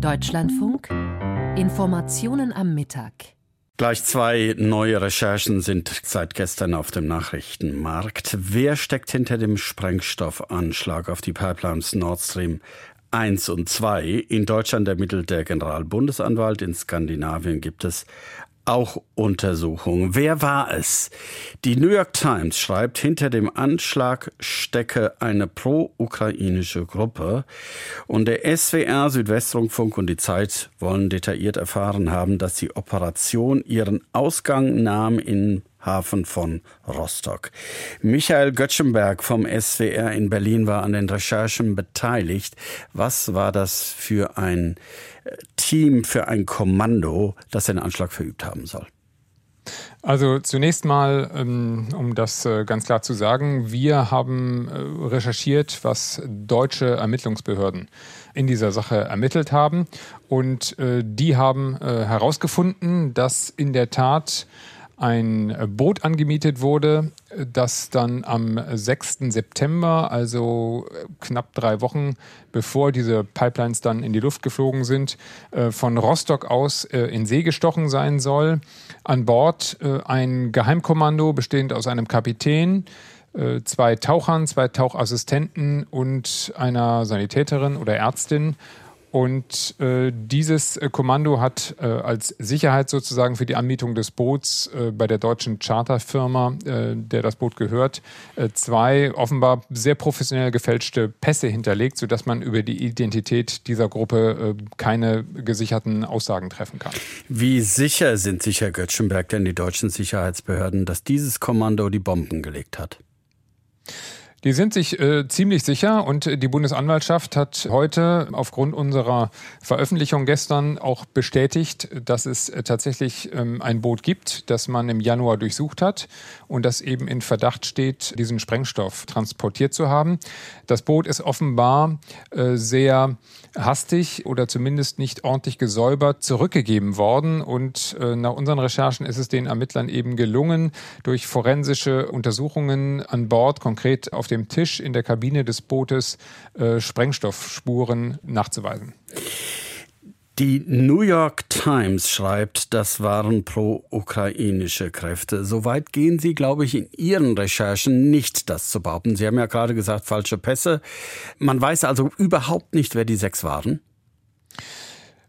Deutschlandfunk Informationen am Mittag. Gleich zwei neue Recherchen sind seit gestern auf dem Nachrichtenmarkt. Wer steckt hinter dem Sprengstoffanschlag auf die Pipelines Nord Stream 1 und 2? In Deutschland ermittelt der Generalbundesanwalt, in Skandinavien gibt es auch Untersuchungen. Wer war es? Die New York Times schreibt, hinter dem Anschlag stecke eine pro-ukrainische Gruppe. Und der SWR, Südwestrundfunk und die Zeit wollen detailliert erfahren haben, dass die Operation ihren Ausgang nahm in Hafen von Rostock. Michael Göttschenberg vom SWR in Berlin war an den Recherchen beteiligt. Was war das für ein äh, Team, für ein Kommando, das den Anschlag verübt haben soll? Also zunächst mal, ähm, um das äh, ganz klar zu sagen, wir haben äh, recherchiert, was deutsche Ermittlungsbehörden in dieser Sache ermittelt haben. Und die haben herausgefunden, dass in der Tat ein Boot angemietet wurde, das dann am 6. September, also knapp drei Wochen bevor diese Pipelines dann in die Luft geflogen sind, äh, von Rostock aus äh, in See gestochen sein soll. An Bord äh, ein Geheimkommando bestehend aus einem Kapitän, zwei Tauchern, zwei Tauchassistenten und einer Sanitäterin oder Ärztin und äh, dieses äh, Kommando hat äh, als Sicherheit sozusagen für die Anmietung des Boots äh, bei der deutschen Charterfirma, äh, der das Boot gehört, zwei offenbar sehr professionell gefälschte Pässe hinterlegt, sodass man über die Identität dieser Gruppe keine gesicherten Aussagen treffen kann. Wie sicher sind sich, Herr Göttschenberg, denn die deutschen Sicherheitsbehörden, dass dieses Kommando die Bomben gelegt hat? Die sind sich äh, ziemlich sicher und die Bundesanwaltschaft hat heute aufgrund unserer Veröffentlichung gestern auch bestätigt, dass es äh, tatsächlich ähm, ein Boot gibt, das man im Januar durchsucht hat und das eben in Verdacht steht, diesen Sprengstoff transportiert zu haben. Das Boot ist offenbar äh, sehr hastig oder zumindest nicht ordentlich gesäubert zurückgegeben worden und äh, nach unseren Recherchen ist es den Ermittlern eben gelungen, durch forensische Untersuchungen an Bord, konkret auf dem Tisch in der Kabine des Bootes äh, Sprengstoffspuren nachzuweisen. Die New York Times schreibt, das waren pro-ukrainische Kräfte. Soweit gehen Sie, glaube ich, in Ihren Recherchen nicht, das zu behaupten. Sie haben ja gerade gesagt, falsche Pässe. Man weiß also überhaupt nicht, wer die sechs waren.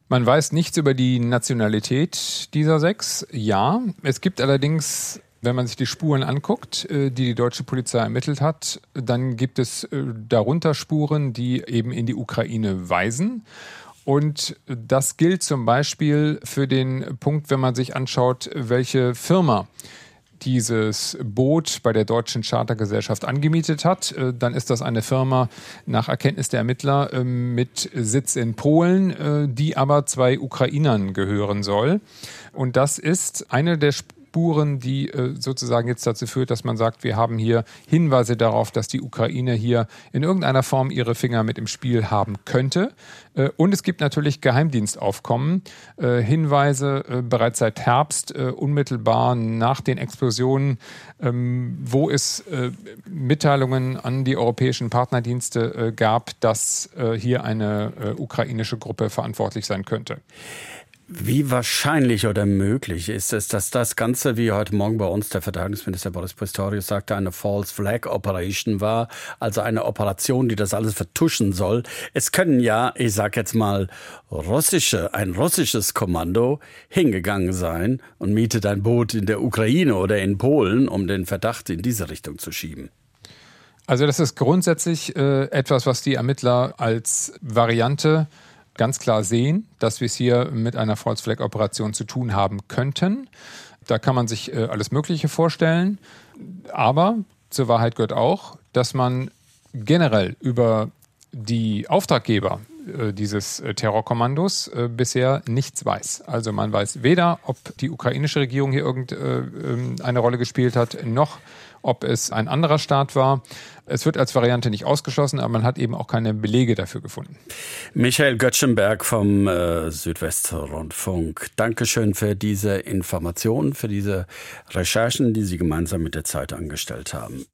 Man weiß nichts über die Nationalität dieser sechs. Ja, es gibt allerdings wenn man sich die Spuren anguckt, äh, die die deutsche Polizei ermittelt hat, dann gibt es äh, darunter Spuren, die eben in die Ukraine weisen. Und das gilt zum Beispiel für den Punkt, wenn man sich anschaut, welche Firma dieses Boot bei der deutschen Chartergesellschaft angemietet hat, äh, dann ist das eine Firma nach Erkenntnis der Ermittler mit Sitz in Polen, die aber zwei Ukrainern gehören soll. Und das ist eine der Spuren, die äh, sozusagen jetzt dazu führt, dass man sagt, wir haben hier Hinweise darauf, dass die Ukraine hier in irgendeiner Form ihre Finger mit im Spiel haben könnte. Äh, und es gibt natürlich Geheimdienstaufkommen, äh, Hinweise bereits seit Herbst, unmittelbar nach den Explosionen, ähm, wo es Mitteilungen an die europäischen Partnerdienste gab, dass hier eine ukrainische Gruppe verantwortlich sein könnte. Wie wahrscheinlich oder möglich ist es, dass das Ganze, wie heute Morgen bei uns der Verteidigungsminister Boris Pistorius sagte, eine False Flag Operation war, also eine Operation, die das alles vertuschen soll? Es können ja, ich sag jetzt mal, russische, ein russisches Kommando hingegangen sein und mietet ein Boot in der Ukraine oder in Polen, um den Verdacht in diese Richtung zu schieben. Also das ist grundsätzlich äh, etwas, was die Ermittler als Variante ganz klar sehen, dass wir es hier mit einer False Flag Operation zu tun haben könnten. Da kann man sich äh, alles Mögliche vorstellen. Aber zur Wahrheit gehört auch, dass man generell über die Auftraggeber äh, dieses äh, Terrorkommandos äh, bisher nichts weiß. Also man weiß weder, ob die ukrainische Regierung hier irgendeine ähm, Rolle gespielt hat, noch ob es ein anderer Staat war. Es wird als Variante nicht ausgeschlossen, aber man hat eben auch keine Belege dafür gefunden. Michael Göttschenberg vom Südwestrundfunk. Dankeschön für diese Informationen, für diese Recherchen, die Sie gemeinsam mit der Zeit angestellt haben.